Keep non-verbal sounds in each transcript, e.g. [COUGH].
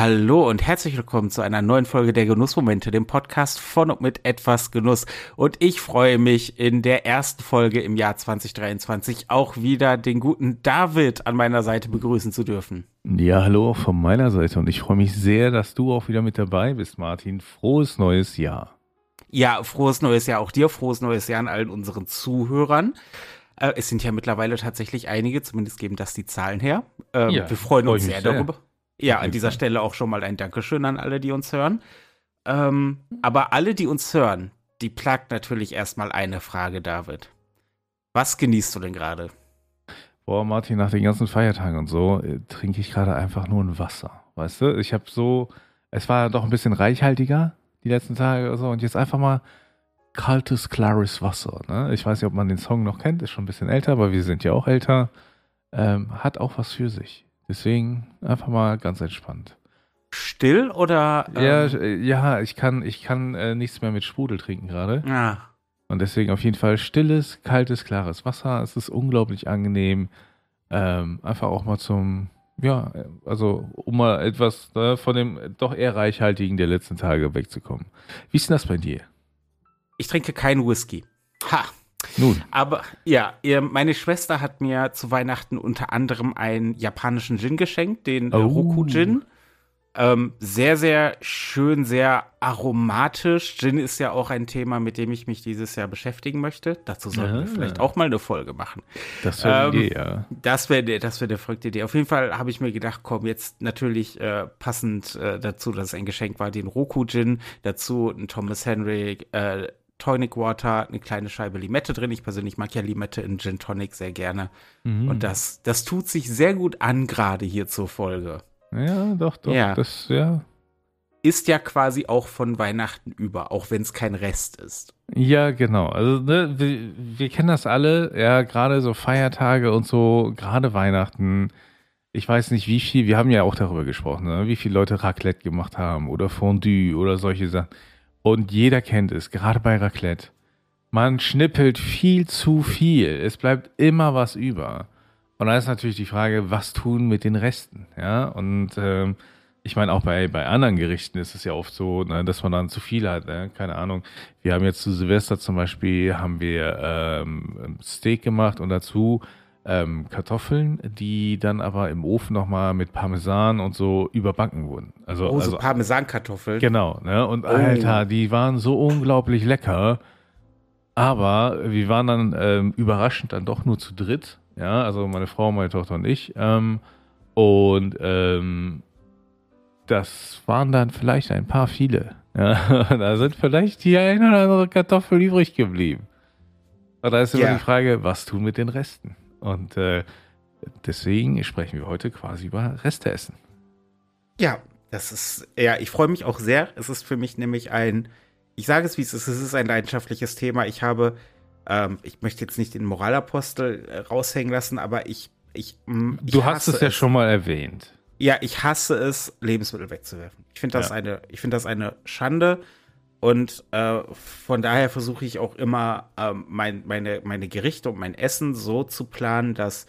Hallo und herzlich willkommen zu einer neuen Folge der Genussmomente, dem Podcast von und mit etwas Genuss. Und ich freue mich in der ersten Folge im Jahr 2023 auch wieder den guten David an meiner Seite begrüßen zu dürfen. Ja, hallo von meiner Seite und ich freue mich sehr, dass du auch wieder mit dabei bist, Martin. Frohes neues Jahr. Ja, frohes neues Jahr auch dir, frohes neues Jahr an allen unseren Zuhörern. Äh, es sind ja mittlerweile tatsächlich einige, zumindest geben das die Zahlen her. Ähm, ja, wir freuen uns sehr, sehr darüber. Ja, an dieser Stelle auch schon mal ein Dankeschön an alle, die uns hören. Ähm, aber alle, die uns hören, die plagt natürlich erstmal eine Frage, David. Was genießt du denn gerade? Boah, Martin, nach den ganzen Feiertagen und so äh, trinke ich gerade einfach nur ein Wasser. Weißt du, ich habe so, es war doch ein bisschen reichhaltiger die letzten Tage oder so und jetzt einfach mal kaltes, klares Wasser. Ne? Ich weiß nicht, ob man den Song noch kennt, ist schon ein bisschen älter, aber wir sind ja auch älter. Ähm, hat auch was für sich. Deswegen einfach mal ganz entspannt. Still oder? Ähm ja, äh, ja, ich kann, ich kann äh, nichts mehr mit Sprudel trinken gerade. Ah. Und deswegen auf jeden Fall stilles, kaltes, klares Wasser. Es ist unglaublich angenehm. Ähm, einfach auch mal zum, ja, also um mal etwas ne, von dem doch eher reichhaltigen der letzten Tage wegzukommen. Wie ist denn das bei dir? Ich trinke keinen Whisky. Ha! Nun. Aber ja, meine Schwester hat mir zu Weihnachten unter anderem einen japanischen Gin geschenkt, den äh, oh. Roku Gin. Ähm, sehr, sehr schön, sehr aromatisch. Gin ist ja auch ein Thema, mit dem ich mich dieses Jahr beschäftigen möchte. Dazu sollten ja. wir vielleicht auch mal eine Folge machen. Das wäre ähm, ja. Das wäre das wär eine verrückte Idee. Auf jeden Fall habe ich mir gedacht, komm, jetzt natürlich äh, passend äh, dazu, dass es ein Geschenk war, den Roku Gin. Dazu ein Thomas Henry äh, Tonic Water, eine kleine Scheibe Limette drin. Ich persönlich mag ja Limette in Gin Tonic sehr gerne. Mhm. Und das, das tut sich sehr gut an, gerade hier zur Folge. Ja, doch, doch. Ja. Das, ja. Ist ja quasi auch von Weihnachten über, auch wenn es kein Rest ist. Ja, genau. Also, ne, wir, wir kennen das alle, ja, gerade so Feiertage und so, gerade Weihnachten. Ich weiß nicht, wie viel, wir haben ja auch darüber gesprochen, ne, wie viele Leute Raclette gemacht haben oder Fondue oder solche Sachen. Und jeder kennt es, gerade bei Raclette. Man schnippelt viel zu viel. Es bleibt immer was über. Und da ist natürlich die Frage, was tun mit den Resten? Ja, und ähm, ich meine, auch bei, bei anderen Gerichten ist es ja oft so, ne, dass man dann zu viel hat. Ne? Keine Ahnung. Wir haben jetzt zu Silvester zum Beispiel haben wir ähm, Steak gemacht und dazu ähm, Kartoffeln, die dann aber im Ofen nochmal mit Parmesan und so überbacken wurden. Also, oh, so also, Parmesankartoffeln. Genau, ne? Und oh. Alter, die waren so unglaublich lecker. Aber wir waren dann ähm, überraschend dann doch nur zu dritt. Ja, also meine Frau, meine Tochter und ich. Ähm, und ähm, das waren dann vielleicht ein paar viele. Ja, [LAUGHS] da sind vielleicht die eine oder andere Kartoffel übrig geblieben. Und da ist immer ja. die Frage, was tun mit den Resten? Und äh, deswegen sprechen wir heute quasi über Resteessen. Ja, das ist, ja, ich freue mich auch sehr. Es ist für mich nämlich ein, ich sage es wie es ist, es ist ein leidenschaftliches Thema. Ich habe, ähm, ich möchte jetzt nicht den Moralapostel äh, raushängen lassen, aber ich, ich, mm, ich Du hast es ja es. schon mal erwähnt. Ja, ich hasse es, Lebensmittel wegzuwerfen. Ich finde das ja. eine, ich finde das eine Schande. Und äh, von daher versuche ich auch immer, äh, mein, meine, meine Gerichte und mein Essen so zu planen, dass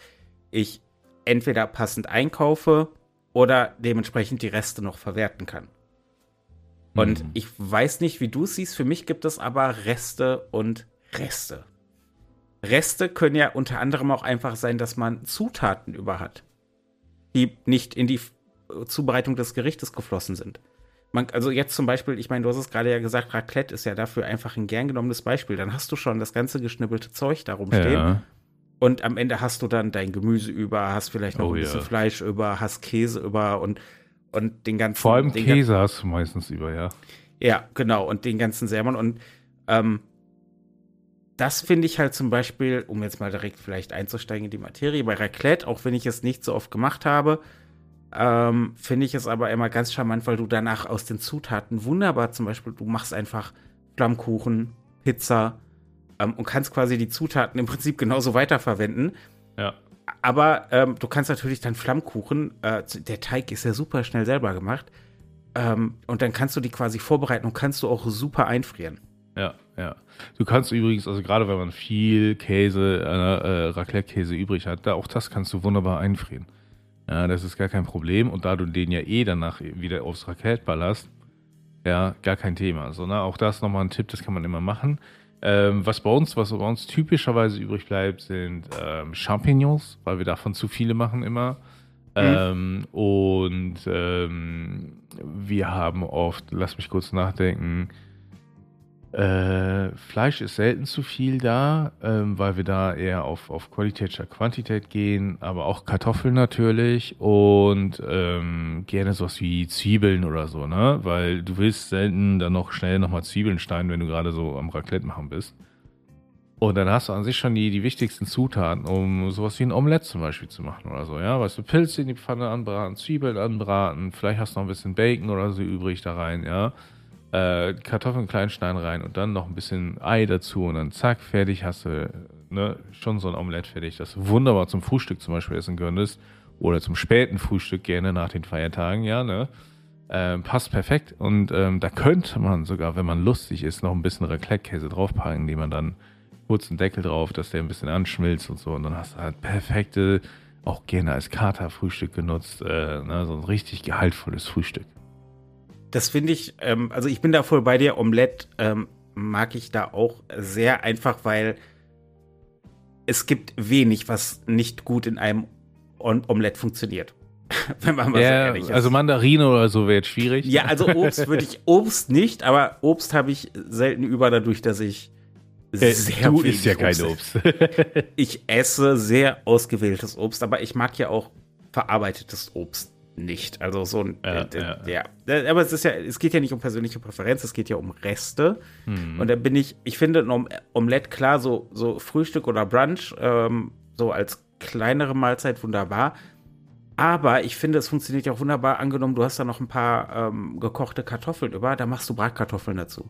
ich entweder passend einkaufe oder dementsprechend die Reste noch verwerten kann. Und mhm. ich weiß nicht, wie du es siehst. Für mich gibt es aber Reste und Reste. Reste können ja unter anderem auch einfach sein, dass man Zutaten über hat, die nicht in die Zubereitung des Gerichtes geflossen sind man, also jetzt zum Beispiel, ich meine, du hast es gerade ja gesagt, Raclette ist ja dafür einfach ein gern genommenes Beispiel. Dann hast du schon das ganze geschnibbelte Zeug darum stehen. Ja. Und am Ende hast du dann dein Gemüse über, hast vielleicht noch oh, ein bisschen ja. Fleisch über, hast Käse über und, und den ganzen. Vor allem Käse hast du meistens über, ja. Ja, genau. Und den ganzen Sermon. Und ähm, das finde ich halt zum Beispiel, um jetzt mal direkt vielleicht einzusteigen in die Materie, bei Raclette, auch wenn ich es nicht so oft gemacht habe, ähm, Finde ich es aber immer ganz charmant, weil du danach aus den Zutaten wunderbar, zum Beispiel, du machst einfach Flammkuchen, Pizza ähm, und kannst quasi die Zutaten im Prinzip genauso weiterverwenden. Ja. Aber ähm, du kannst natürlich dann Flammkuchen, äh, der Teig ist ja super schnell selber gemacht. Ähm, und dann kannst du die quasi vorbereiten und kannst du auch super einfrieren. Ja, ja. Du kannst übrigens, also gerade wenn man viel Käse, äh, äh, Raclette-Käse übrig hat, da, auch das kannst du wunderbar einfrieren. Ja, das ist gar kein Problem. Und da du den ja eh danach wieder aufs Raclette ballerst, ja, gar kein Thema. So, ne? Auch das nochmal ein Tipp, das kann man immer machen. Ähm, was bei uns, was bei uns typischerweise übrig bleibt, sind ähm, Champignons, weil wir davon zu viele machen immer. Mhm. Ähm, und ähm, wir haben oft, lass mich kurz nachdenken, äh, Fleisch ist selten zu viel da, ähm, weil wir da eher auf, auf Qualität statt Quantität gehen, aber auch Kartoffeln natürlich und ähm, gerne sowas wie Zwiebeln oder so, ne? Weil du willst selten dann noch schnell nochmal Zwiebeln schneiden, wenn du gerade so am Raclette machen bist. Und dann hast du an sich schon die, die wichtigsten Zutaten, um sowas wie ein Omelette zum Beispiel zu machen oder so, ja? Weißt du, Pilze in die Pfanne anbraten, Zwiebeln anbraten, vielleicht hast du noch ein bisschen Bacon oder so übrig da rein, ja? Äh, Kartoffeln klein schneiden rein und dann noch ein bisschen Ei dazu und dann zack, fertig hast du ne, schon so ein Omelett fertig, das wunderbar zum Frühstück zum Beispiel essen könntest oder zum späten Frühstück gerne nach den Feiertagen, ja, ne? Ähm, passt perfekt und ähm, da könnte man sogar, wenn man lustig ist, noch ein bisschen Raclette-Käse draufpacken, die man dann kurz einen Deckel drauf, dass der ein bisschen anschmilzt und so und dann hast du halt perfekte, auch gerne als Katerfrühstück genutzt, äh, ne, so ein richtig gehaltvolles Frühstück das finde ich, ähm, also ich bin da voll bei dir. Omelette ähm, mag ich da auch sehr einfach, weil es gibt wenig, was nicht gut in einem Omelette funktioniert. [LAUGHS] Wenn man mal ja, so ehrlich ist. Also Mandarine oder so wäre jetzt schwierig. Ja, also Obst [LAUGHS] würde ich, Obst nicht, aber Obst habe ich selten über dadurch, dass ich äh, sehr du isst ja kein Obst. [LAUGHS] ich esse sehr ausgewähltes Obst, aber ich mag ja auch verarbeitetes Obst nicht. Also so ein, ja, äh, ja. ja, Aber es ist ja, es geht ja nicht um persönliche Präferenz, es geht ja um Reste. Mhm. Und da bin ich, ich finde ein Omelette klar, so, so Frühstück oder Brunch, ähm, so als kleinere Mahlzeit wunderbar. Aber ich finde, es funktioniert ja auch wunderbar. Angenommen, du hast da noch ein paar ähm, gekochte Kartoffeln über, da machst du Bratkartoffeln dazu.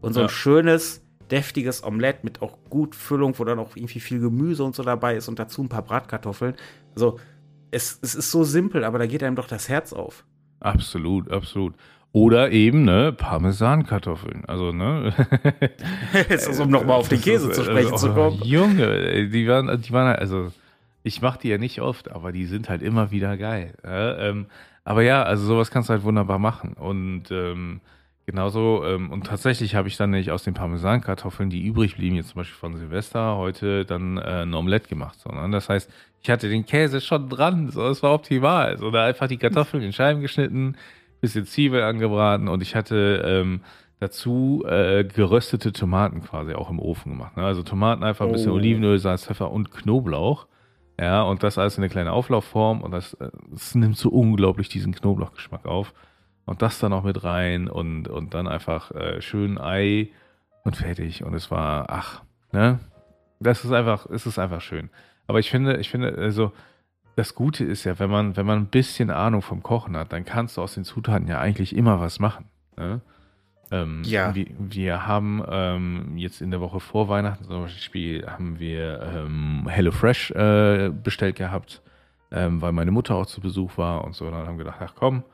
Und so ein schönes, deftiges Omelette mit auch gut Füllung, wo dann auch irgendwie viel Gemüse und so dabei ist und dazu ein paar Bratkartoffeln. Also, es, es ist so simpel, aber da geht einem doch das Herz auf. Absolut, absolut. Oder eben, ne, Parmesankartoffeln. Also, ne. [LAUGHS] Jetzt ist, um nochmal auf den Käse zu sprechen also, zu kommen. [LAUGHS] Junge, die waren, die waren, also, ich mache die ja nicht oft, aber die sind halt immer wieder geil. Ja, ähm, aber ja, also sowas kannst du halt wunderbar machen. Und ähm, genauso, ähm, und tatsächlich habe ich dann nicht aus den Parmesankartoffeln, die übrig blieben, jetzt zum Beispiel von Silvester, heute dann äh, ein Omelette gemacht. Sondern das heißt, ich hatte den Käse schon dran, so, es war optimal. So, da einfach die Kartoffeln in Scheiben geschnitten, bisschen Zwiebel angebraten und ich hatte ähm, dazu äh, geröstete Tomaten quasi auch im Ofen gemacht. Ne? Also Tomaten einfach ein bisschen oh. Olivenöl, Salz, Pfeffer und Knoblauch. Ja, und das alles in eine kleine Auflaufform und das, äh, das nimmt so unglaublich diesen Knoblauchgeschmack auf. Und das dann auch mit rein und, und dann einfach äh, schön Ei und fertig. Und es war, ach, ne? Das ist einfach, es ist einfach schön. Aber ich finde, ich finde, also das Gute ist ja, wenn man, wenn man ein bisschen Ahnung vom Kochen hat, dann kannst du aus den Zutaten ja eigentlich immer was machen. Ne? Ähm, ja. Wir, wir haben ähm, jetzt in der Woche vor Weihnachten zum Beispiel haben wir ähm, HelloFresh äh, bestellt gehabt, ähm, weil meine Mutter auch zu Besuch war und so. Und dann haben wir gedacht, ach komm,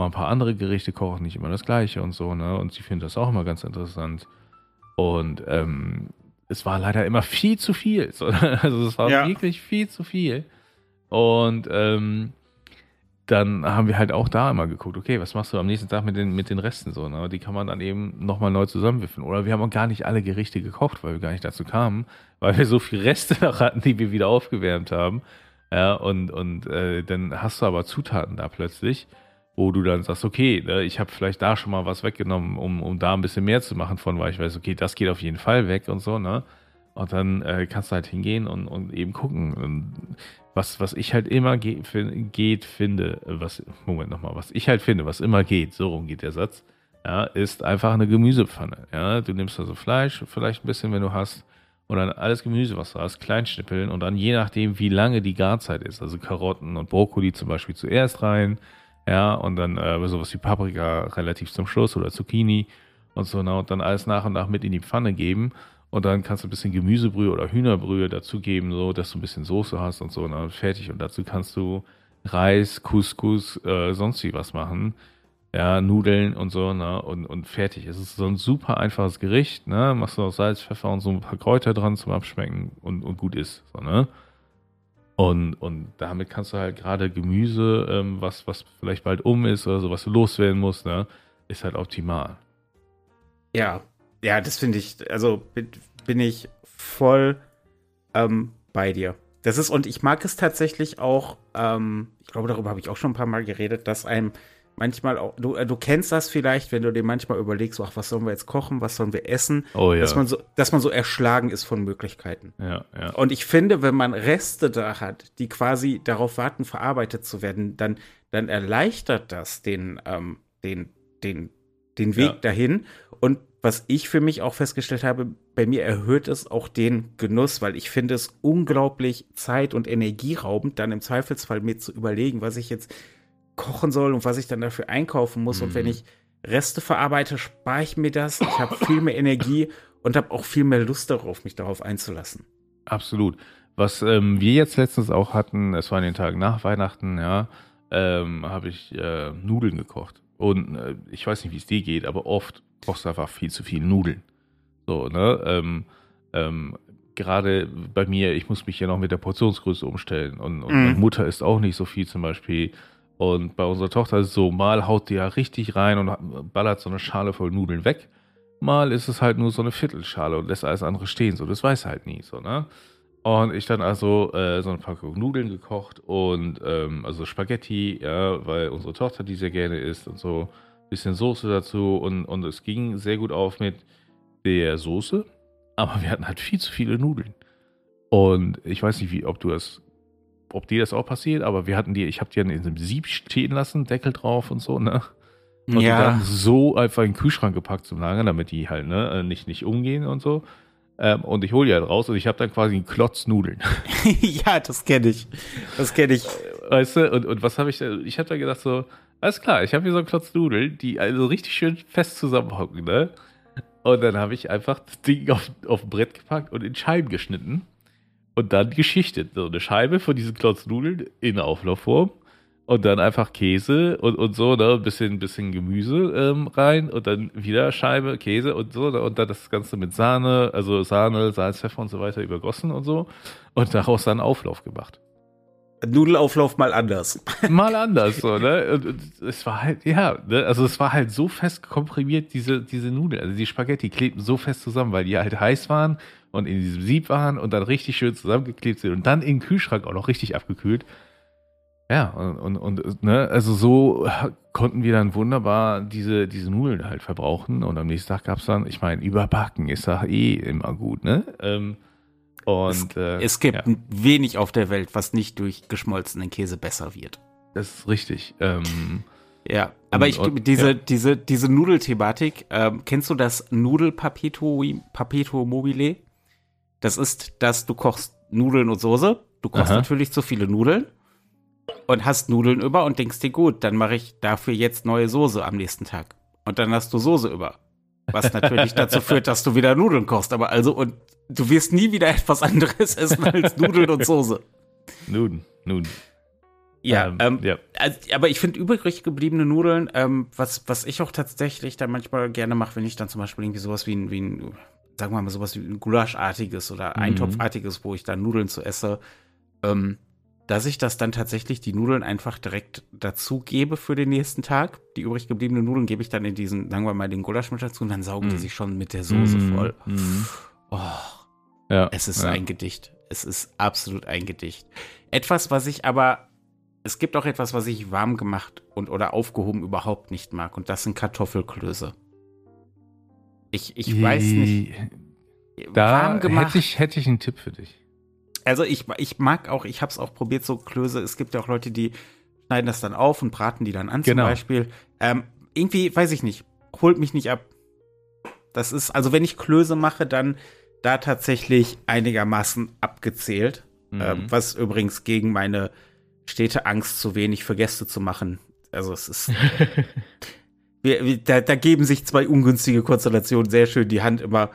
mal ein paar andere Gerichte kochen, nicht immer das gleiche und so. Ne? Und sie findet das auch immer ganz interessant. Und ähm, es war leider immer viel zu viel. [LAUGHS] Also es war ja. wirklich viel zu viel. Und ähm, dann haben wir halt auch da immer geguckt, okay, was machst du am nächsten Tag mit den, mit den Resten so? Ne? Die kann man dann eben nochmal neu zusammenwürfeln. Oder wir haben auch gar nicht alle Gerichte gekocht, weil wir gar nicht dazu kamen, weil wir so viel Reste [LAUGHS] noch hatten, die wir wieder aufgewärmt haben. Ja, und, und äh, dann hast du aber Zutaten da plötzlich wo du dann sagst, okay, ne, ich habe vielleicht da schon mal was weggenommen, um, um da ein bisschen mehr zu machen von, weil ich weiß, okay, das geht auf jeden Fall weg und so, ne? Und dann äh, kannst du halt hingehen und, und eben gucken. Und was, was ich halt immer ge geht, finde, was, Moment nochmal, was ich halt finde, was immer geht, so rum geht der Satz, ja, ist einfach eine Gemüsepfanne. Ja, du nimmst also Fleisch, vielleicht ein bisschen, wenn du hast, und dann alles Gemüse, was du hast, kleinschnippeln und dann je nachdem, wie lange die Garzeit ist, also Karotten und Brokkoli zum Beispiel zuerst rein, ja, und dann äh, sowas wie Paprika relativ zum Schluss oder Zucchini und so, ne, und dann alles nach und nach mit in die Pfanne geben. Und dann kannst du ein bisschen Gemüsebrühe oder Hühnerbrühe dazugeben, so, dass du ein bisschen Soße hast und so, und dann fertig. Und dazu kannst du Reis, Couscous, äh, sonst wie was machen. Ja, Nudeln und so, ne, und, und fertig. Es ist so ein super einfaches Gericht, ne, machst du auch Salz, Pfeffer und so ein paar Kräuter dran zum Abschmecken und, und gut ist, so, ne. Und, und damit kannst du halt gerade Gemüse, ähm, was, was vielleicht bald um ist oder so, was du loswerden musst, ne, ist halt optimal. Ja, ja, das finde ich, also bin, bin ich voll ähm, bei dir. Das ist, und ich mag es tatsächlich auch, ähm, ich glaube, darüber habe ich auch schon ein paar Mal geredet, dass einem manchmal auch, du, äh, du kennst das vielleicht, wenn du dir manchmal überlegst, ach, was sollen wir jetzt kochen, was sollen wir essen, oh, ja. dass, man so, dass man so erschlagen ist von Möglichkeiten. Ja, ja. Und ich finde, wenn man Reste da hat, die quasi darauf warten, verarbeitet zu werden, dann, dann erleichtert das den, ähm, den, den, den Weg ja. dahin. Und was ich für mich auch festgestellt habe, bei mir erhöht es auch den Genuss, weil ich finde es unglaublich zeit- und energieraubend, dann im Zweifelsfall mir zu überlegen, was ich jetzt kochen soll und was ich dann dafür einkaufen muss. Mhm. Und wenn mhm. ich Reste verarbeite, spare ich mir das. Ich habe viel mehr Energie und habe auch viel mehr Lust darauf, mich darauf einzulassen. Absolut. Was ähm, wir jetzt letztens auch hatten, es war in den Tagen nach Weihnachten, ja, ähm, habe ich äh, Nudeln gekocht. Und äh, ich weiß nicht, wie es dir geht, aber oft brauchst du einfach viel zu viel Nudeln. So, ne? Ähm, ähm, gerade bei mir, ich muss mich ja noch mit der Portionsgröße umstellen. Und, und mhm. meine Mutter isst auch nicht so viel zum Beispiel. Und bei unserer Tochter ist es so, mal haut die ja richtig rein und ballert so eine Schale voll Nudeln weg. Mal ist es halt nur so eine Viertelschale und lässt alles andere stehen. So, das weiß halt nie, so, ne? Und ich dann also äh, so eine Packung Nudeln gekocht und ähm, also Spaghetti, ja, weil unsere Tochter die sehr gerne isst und so. Bisschen Soße dazu und, und es ging sehr gut auf mit der Soße, aber wir hatten halt viel zu viele Nudeln. Und ich weiß nicht, wie, ob du das ob dir das auch passiert, aber wir hatten die, ich habe die in einem Sieb stehen lassen, Deckel drauf und so, ne? Und ja. dann so einfach in den Kühlschrank gepackt zum Lagern, damit die halt ne, nicht, nicht umgehen und so. Ähm, und ich hole die halt raus und ich habe dann quasi einen Klotz Nudeln. [LAUGHS] [LAUGHS] ja, das kenne ich. Das kenne ich. Weißt du, und, und was habe ich da? Ich habe da gedacht so, alles klar, ich habe hier so einen Klotz Nudeln, die also richtig schön fest zusammenhocken, ne? Und dann habe ich einfach das Ding auf, auf ein Brett gepackt und in Scheiben geschnitten und dann geschichtet. So eine Scheibe von diesen Klotznudeln in Auflaufform und dann einfach Käse und, und so, ne, ein bisschen, bisschen Gemüse ähm, rein und dann wieder Scheibe, Käse und so ne, und dann das Ganze mit Sahne, also Sahne, Salz, Pfeffer und so weiter übergossen und so und daraus dann Auflauf gemacht. Nudelauflauf mal anders. [LAUGHS] Mal anders, so, ne? [LAUGHS] Und, und es war halt, ja, ne? also es war halt so fest komprimiert, diese, diese Nudeln. Also die Spaghetti klebten so fest zusammen, weil die halt heiß waren und in diesem Sieb waren und dann richtig schön zusammengeklebt sind und dann im Kühlschrank auch noch richtig abgekühlt. Ja, und, und, und ne, also so konnten wir dann wunderbar diese, diese Nudeln halt verbrauchen und am nächsten Tag gab es dann, ich meine, überbacken ist da eh immer gut, ne? Ähm, und, es, äh, es gibt ja. wenig auf der Welt, was nicht durch geschmolzenen Käse besser wird. Das ist richtig. Ähm, ja, aber ich und, diese, ja. diese, diese Nudelthematik, ähm, kennst du das Nudelpapeto Papeto Mobile? Das ist, dass du kochst Nudeln und Soße. Du kochst Aha. natürlich zu viele Nudeln und hast Nudeln über und denkst dir, gut, dann mache ich dafür jetzt neue Soße am nächsten Tag. Und dann hast du Soße über. Was natürlich dazu [LAUGHS] führt, dass du wieder Nudeln kochst. Aber also, und du wirst nie wieder [LAUGHS] etwas anderes essen als Nudeln und Soße. Nudeln, Nudeln. Ja, ähm, ähm, ja. Also, aber ich finde übrig gebliebene Nudeln, ähm, was, was ich auch tatsächlich dann manchmal gerne mache, wenn ich dann zum Beispiel irgendwie sowas wie ein, wie ein sagen wir mal, sowas wie ein Gulaschartiges oder mhm. Eintopfartiges, wo ich dann Nudeln zu esse, ähm, dass ich das dann tatsächlich die Nudeln einfach direkt dazu gebe für den nächsten Tag. Die übrig gebliebenen Nudeln gebe ich dann in diesen, sagen wir mal, den Gulasch mit dazu und dann saugen mm. die mhm. sich schon mit der Soße mm. voll. Mm. Oh, ja, es ist ja. ein Gedicht. Es ist absolut ein Gedicht. Etwas, was ich aber, es gibt auch etwas, was ich warm gemacht und oder aufgehoben überhaupt nicht mag und das sind Kartoffelklöße. Ich, ich weiß nicht. Da hätte ich, hätte ich einen Tipp für dich. Also ich, ich mag auch, ich habe es auch probiert, so Klöße. Es gibt ja auch Leute, die schneiden das dann auf und braten die dann an genau. zum Beispiel. Ähm, irgendwie, weiß ich nicht, holt mich nicht ab. Das ist, also wenn ich Klöße mache, dann da tatsächlich einigermaßen abgezählt. Mhm. Ähm, was übrigens gegen meine stete Angst, zu wenig für Gäste zu machen. Also es ist. [LAUGHS] wir, da, da, geben sich zwei ungünstige Konstellationen sehr schön die Hand immer.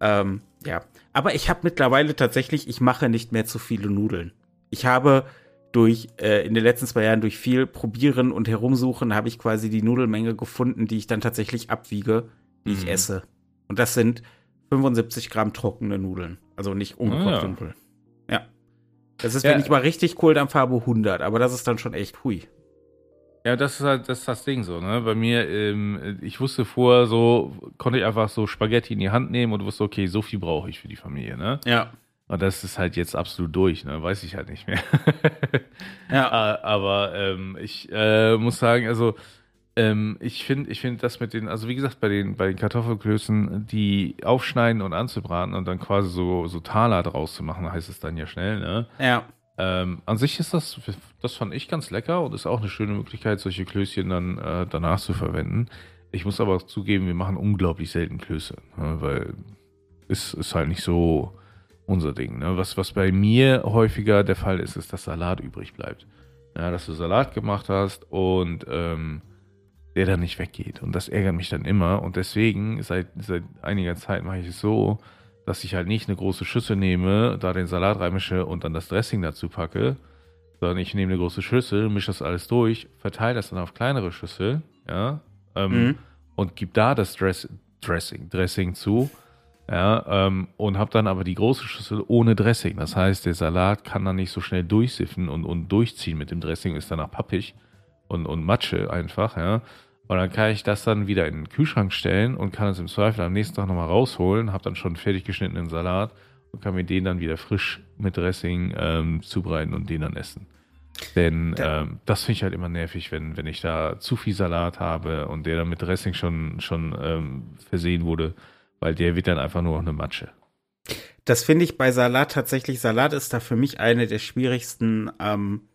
Ähm, ja. Aber ich habe mittlerweile tatsächlich, ich mache nicht mehr zu viele Nudeln. Ich habe durch, äh, in den letzten zwei Jahren durch viel Probieren und Herumsuchen, habe ich quasi die Nudelmenge gefunden, die ich dann tatsächlich abwiege, die mhm. ich esse. Und das sind 75 Gramm trockene Nudeln. Also nicht ungekochte ah, ja. Nudeln. Ja. Das ist, wenn ich mal richtig Kohldampf-Farbe 100, aber das ist dann schon echt hui. Ja, das ist halt das, ist das Ding so, ne? Bei mir, ähm, ich wusste vorher so, konnte ich einfach so Spaghetti in die Hand nehmen und wusste, okay, so viel brauche ich für die Familie, ne? Ja. Und das ist halt jetzt absolut durch, ne? Weiß ich halt nicht mehr. Ja. [LAUGHS] Aber ähm, ich äh, muss sagen, also ähm, ich finde, ich finde das mit den, also wie gesagt, bei den, bei den Kartoffelklößen, die aufschneiden und anzubraten und dann quasi so, so Taler draus zu machen, heißt es dann ja schnell, ne? Ja. Ähm, an sich ist das, das fand ich ganz lecker und ist auch eine schöne Möglichkeit, solche Klößchen dann äh, danach zu verwenden. Ich muss aber zugeben, wir machen unglaublich selten Klöße, ne, weil es ist halt nicht so unser Ding. Ne? Was, was bei mir häufiger der Fall ist, ist, dass Salat übrig bleibt. Ja, dass du Salat gemacht hast und ähm, der dann nicht weggeht. Und das ärgert mich dann immer. Und deswegen, seit, seit einiger Zeit mache ich es so, dass ich halt nicht eine große Schüssel nehme, da den Salat reinmische und dann das Dressing dazu packe, sondern ich nehme eine große Schüssel, mische das alles durch, verteile das dann auf kleinere Schüssel, ja, ähm, Mhm. und gebe da das Dress, Dressing, Dressing zu, ja, ähm, und habe dann aber die große Schüssel ohne Dressing. Das heißt, der Salat kann dann nicht so schnell durchsiffen und, und durchziehen mit dem Dressing, ist danach pappig und, und Matsche einfach, ja. Und dann kann ich das dann wieder in den Kühlschrank stellen und kann es im Zweifel am nächsten Tag nochmal rausholen, habe dann schon fertig geschnittenen Salat und kann mir den dann wieder frisch mit Dressing ähm, zubereiten und den dann essen. Denn ähm, das finde ich halt immer nervig, wenn, wenn ich da zu viel Salat habe und der dann mit Dressing schon, schon ähm, versehen wurde, weil der wird dann einfach nur noch eine Matsche. Das finde ich bei Salat tatsächlich. Salat ist da für mich eine der schwierigsten, ähm, äh,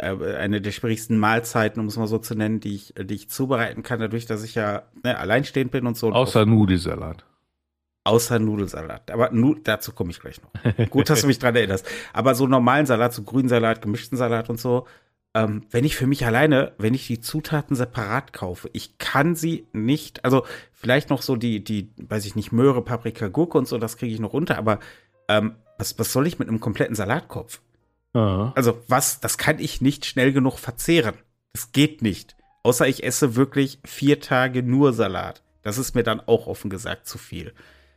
eine der schwierigsten Mahlzeiten, um es mal so zu nennen, die ich, die ich zubereiten kann, dadurch, dass ich ja ne, alleinstehend bin und so. Außer Nudelsalat. Außer Nudelsalat. Aber nu dazu komme ich gleich noch. Gut, dass du mich dran erinnerst. Aber so normalen Salat, so grünen Salat, gemischten Salat und so, ähm, wenn ich für mich alleine, wenn ich die Zutaten separat kaufe, ich kann sie nicht, also vielleicht noch so die, die, weiß ich nicht, Möhre, Paprika, Gurke und so, das kriege ich noch runter, aber ähm, was, was soll ich mit einem kompletten Salatkopf? Ah. Also was, das kann ich nicht schnell genug verzehren. Das geht nicht. Außer ich esse wirklich vier Tage nur Salat. Das ist mir dann auch offen gesagt zu viel.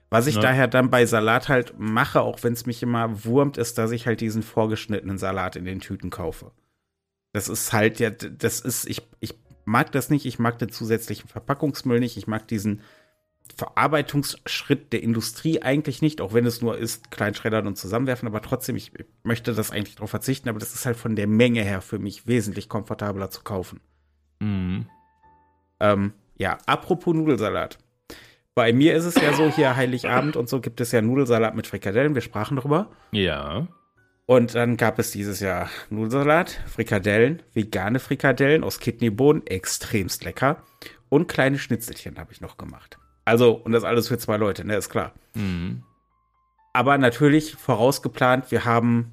Was ich Ja. daher dann bei Salat halt mache, auch wenn es mich immer wurmt, ist, dass ich halt diesen vorgeschnittenen Salat in den Tüten kaufe. Das ist halt, ja, das ist, ich, ich mag das nicht, ich mag den zusätzlichen Verpackungsmüll nicht, ich mag diesen Verarbeitungsschritt der Industrie eigentlich nicht, auch wenn es nur ist, kleinschreddern und zusammenwerfen, aber trotzdem, ich möchte das eigentlich darauf verzichten, aber das ist halt von der Menge her für mich wesentlich komfortabler zu kaufen. Mhm. Ähm, ja, apropos Nudelsalat. Bei mir ist es ja so, hier Heiligabend und so gibt es ja Nudelsalat mit Frikadellen, wir sprachen drüber. Ja. Und dann gab es dieses Jahr Nudelsalat, Frikadellen, vegane Frikadellen aus Kidneybohnen, extremst lecker. Und kleine Schnitzelchen habe ich noch gemacht. Also, und das alles für zwei Leute, ne, ist klar. Mhm. Aber natürlich vorausgeplant, wir haben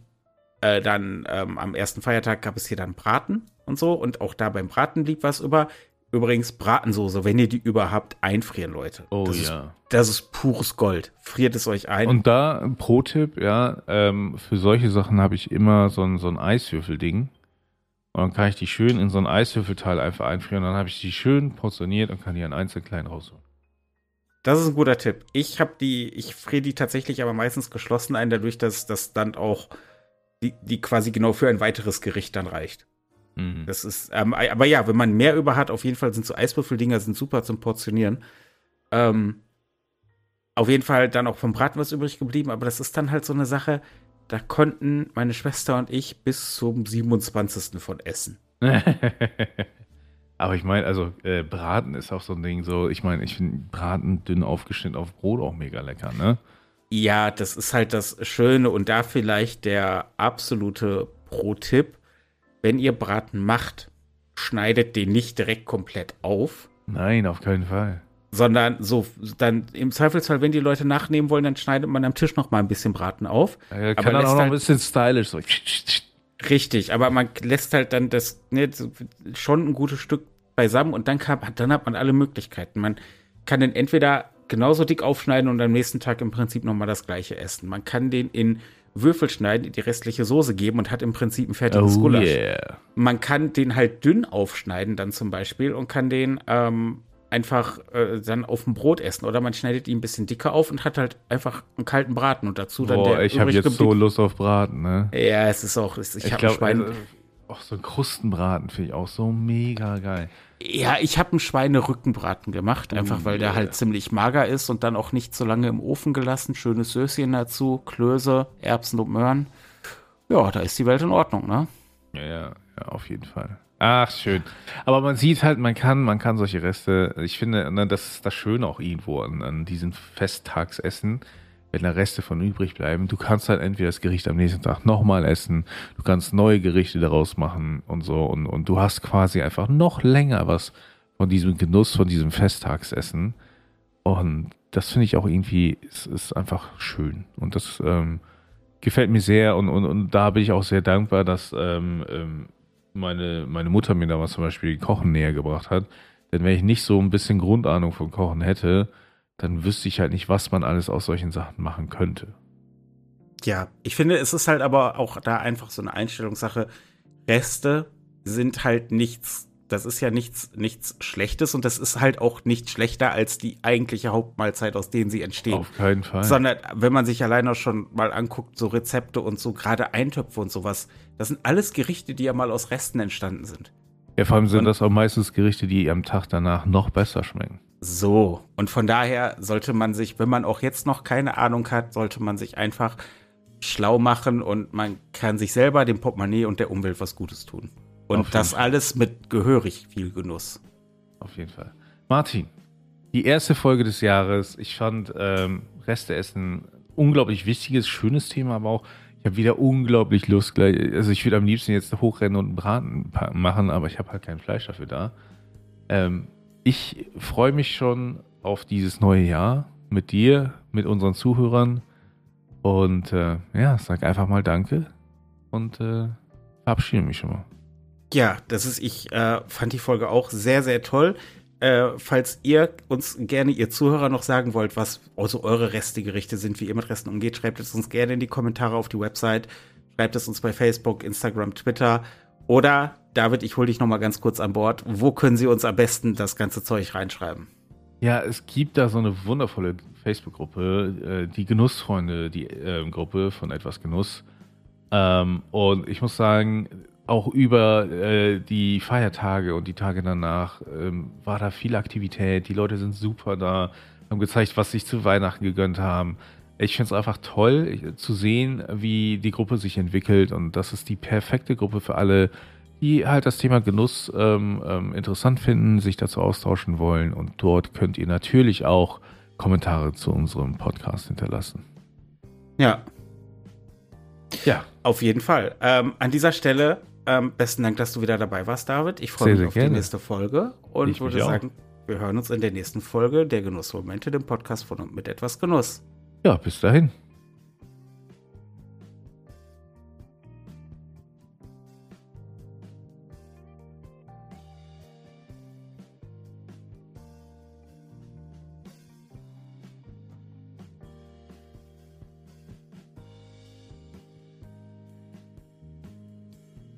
äh, dann ähm, am ersten Feiertag gab es hier dann Braten und so. Und auch da beim Braten blieb was über. Übrigens Bratensoße, wenn ihr die überhaupt, einfrieren, Leute. Oh das Ist, ja. das ist pures Gold. Friert es euch ein. Und da ein Pro-Tipp, ja, ähm, für solche Sachen habe ich immer so ein, so ein Eiswürfelding. Und dann kann ich die schön in so ein Eiswürfelteil einfach einfrieren. Dann habe ich die schön portioniert und kann die an einzeln klein rausholen. Das ist ein guter Tipp. Ich habe die, ich friere die tatsächlich aber meistens geschlossen ein, dadurch, dass das dann auch die, die quasi genau für ein weiteres Gericht dann reicht. Mhm. Das ist, ähm, aber ja, wenn man mehr über hat, auf jeden Fall sind so Eiswürfeldinger sind super zum Portionieren. Ähm, auf jeden Fall dann auch vom Braten was übrig geblieben, aber das ist dann halt so eine Sache, da konnten meine Schwester und ich bis zum 27. von essen. [LAUGHS] Aber ich meine, also äh, Braten ist auch so ein Ding, so, ich meine, ich finde Braten dünn aufgeschnitten auf Brot auch mega lecker, ne? Ja, das ist halt das Schöne und da vielleicht der absolute Pro-Tipp. Wenn ihr Braten macht, schneidet den nicht direkt komplett auf, Nein, auf keinen Fall. sondern so, dann im Zweifelsfall, wenn die Leute nachnehmen wollen, dann schneidet man am Tisch noch mal ein bisschen Braten auf. Aber kann dann lässt auch noch halt- ein bisschen stylisch so. Richtig, aber man lässt halt dann das ne, schon ein gutes Stück beisammen und dann, kann, dann hat man alle Möglichkeiten. Man kann den entweder genauso dick aufschneiden und am nächsten Tag im Prinzip nochmal das gleiche essen. Man kann den in Würfel schneiden, die restliche Soße geben und hat im Prinzip ein fertiges Oh Gulasch. yeah. Man kann den halt dünn aufschneiden dann zum Beispiel und kann den ähm, einfach äh, dann auf dem Brot essen. Oder man schneidet ihn ein bisschen dicker auf und hat halt einfach einen kalten Braten und dazu dann Boah, der ich habe jetzt so Lust auf Braten, ne? Ja, es ist auch, ich, ich habe Schwein. Also, auch so ein Krustenbraten finde ich auch so mega geil. Ja, ich habe einen Schweinerückenbraten gemacht, einfach weil der halt ziemlich mager ist und dann auch nicht so lange im Ofen gelassen. Schönes Söschen dazu, Klöße, Erbsen und Möhren. Ja, da ist die Welt in Ordnung, ne? Ja, ja, ja, auf jeden Fall. Ach, schön. Aber man sieht halt, man kann, man kann solche Reste, ich finde, ne, das ist das Schöne auch irgendwo an, an diesen Festtagsessen, wenn da Reste von übrig bleiben. Du kannst halt entweder das Gericht am nächsten Tag nochmal essen, du kannst neue Gerichte daraus machen und so und, und du hast quasi einfach noch länger was von diesem Genuss, von diesem Festtagsessen. Und das finde ich auch irgendwie, es ist einfach schön. Und das ähm, gefällt mir sehr und, und, und da bin ich auch sehr dankbar, dass ähm, ähm, meine, meine Mutter mir da was zum Beispiel Kochen näher gebracht hat. Denn wenn ich nicht so ein bisschen Grundahnung von Kochen hätte, dann wüsste ich halt nicht, was man alles aus solchen Sachen machen könnte. Ja, ich finde, es ist halt aber auch da einfach so eine Einstellungssache. Reste sind halt nichts, das ist ja nichts, nichts Schlechtes und das ist halt auch nicht schlechter als die eigentliche Hauptmahlzeit, aus denen sie entstehen. Auf keinen Fall. Sondern wenn man sich alleine schon mal anguckt, so Rezepte und so gerade Eintöpfe und sowas, das sind alles Gerichte, die ja mal aus Resten entstanden sind. Ja, vor allem sind und, das auch meistens Gerichte, die am Tag danach noch besser schmecken. So, und von daher sollte man sich, wenn man auch jetzt noch keine Ahnung hat, sollte man sich einfach schlau machen und man kann sich selber, dem Portemonnaie und der Umwelt was Gutes tun. Und das Fall. alles mit gehörig viel Genuss. Auf jeden Fall. Martin, die erste Folge des Jahres. Ich fand ähm, Resteessen unglaublich wichtiges, schönes Thema, aber auch habe wieder unglaublich Lust gleich. Also ich würde am liebsten jetzt hochrennen und einen Braten machen, aber ich habe halt kein Fleisch dafür da. Ähm, ich freue mich schon auf dieses neue Jahr mit dir, mit unseren Zuhörern. Und äh, ja, sag einfach mal Danke und äh, verabschiede mich schon mal. Ja, das ist, ich äh, fand die Folge auch sehr, sehr toll. Äh, falls ihr uns gerne, ihr Zuhörer, noch sagen wollt, was also eure Restegerichte sind, wie ihr mit Resten umgeht, schreibt es uns gerne in die Kommentare auf die Website. Schreibt es uns bei Facebook, Instagram, Twitter. Oder, David, ich hole dich noch mal ganz kurz an Bord. Wo können Sie uns am besten das ganze Zeug reinschreiben? Ja, es gibt da so eine wundervolle Facebook-Gruppe, äh, die Genussfreunde, die äh, Gruppe von Etwas Genuss. Ähm, und ich muss sagen, auch über äh, die Feiertage und die Tage danach ähm, war da viel Aktivität. Die Leute sind super da, haben gezeigt, was sie sich zu Weihnachten gegönnt haben. Ich finde es einfach toll zu sehen, wie die Gruppe sich entwickelt und das ist die perfekte Gruppe für alle, die halt das Thema Genuss ähm, ähm, interessant finden, sich dazu austauschen wollen und dort könnt ihr natürlich auch Kommentare zu unserem Podcast hinterlassen. Ja. Ja. Auf jeden Fall. Ähm, an dieser Stelle ähm, besten Dank, dass du wieder dabei warst, David. Ich freue mich auf gerne. die nächste Folge und ich würde sagen, wir hören uns in der nächsten Folge der Genussmomente, dem Podcast von und mit etwas Genuss. Ja, bis dahin.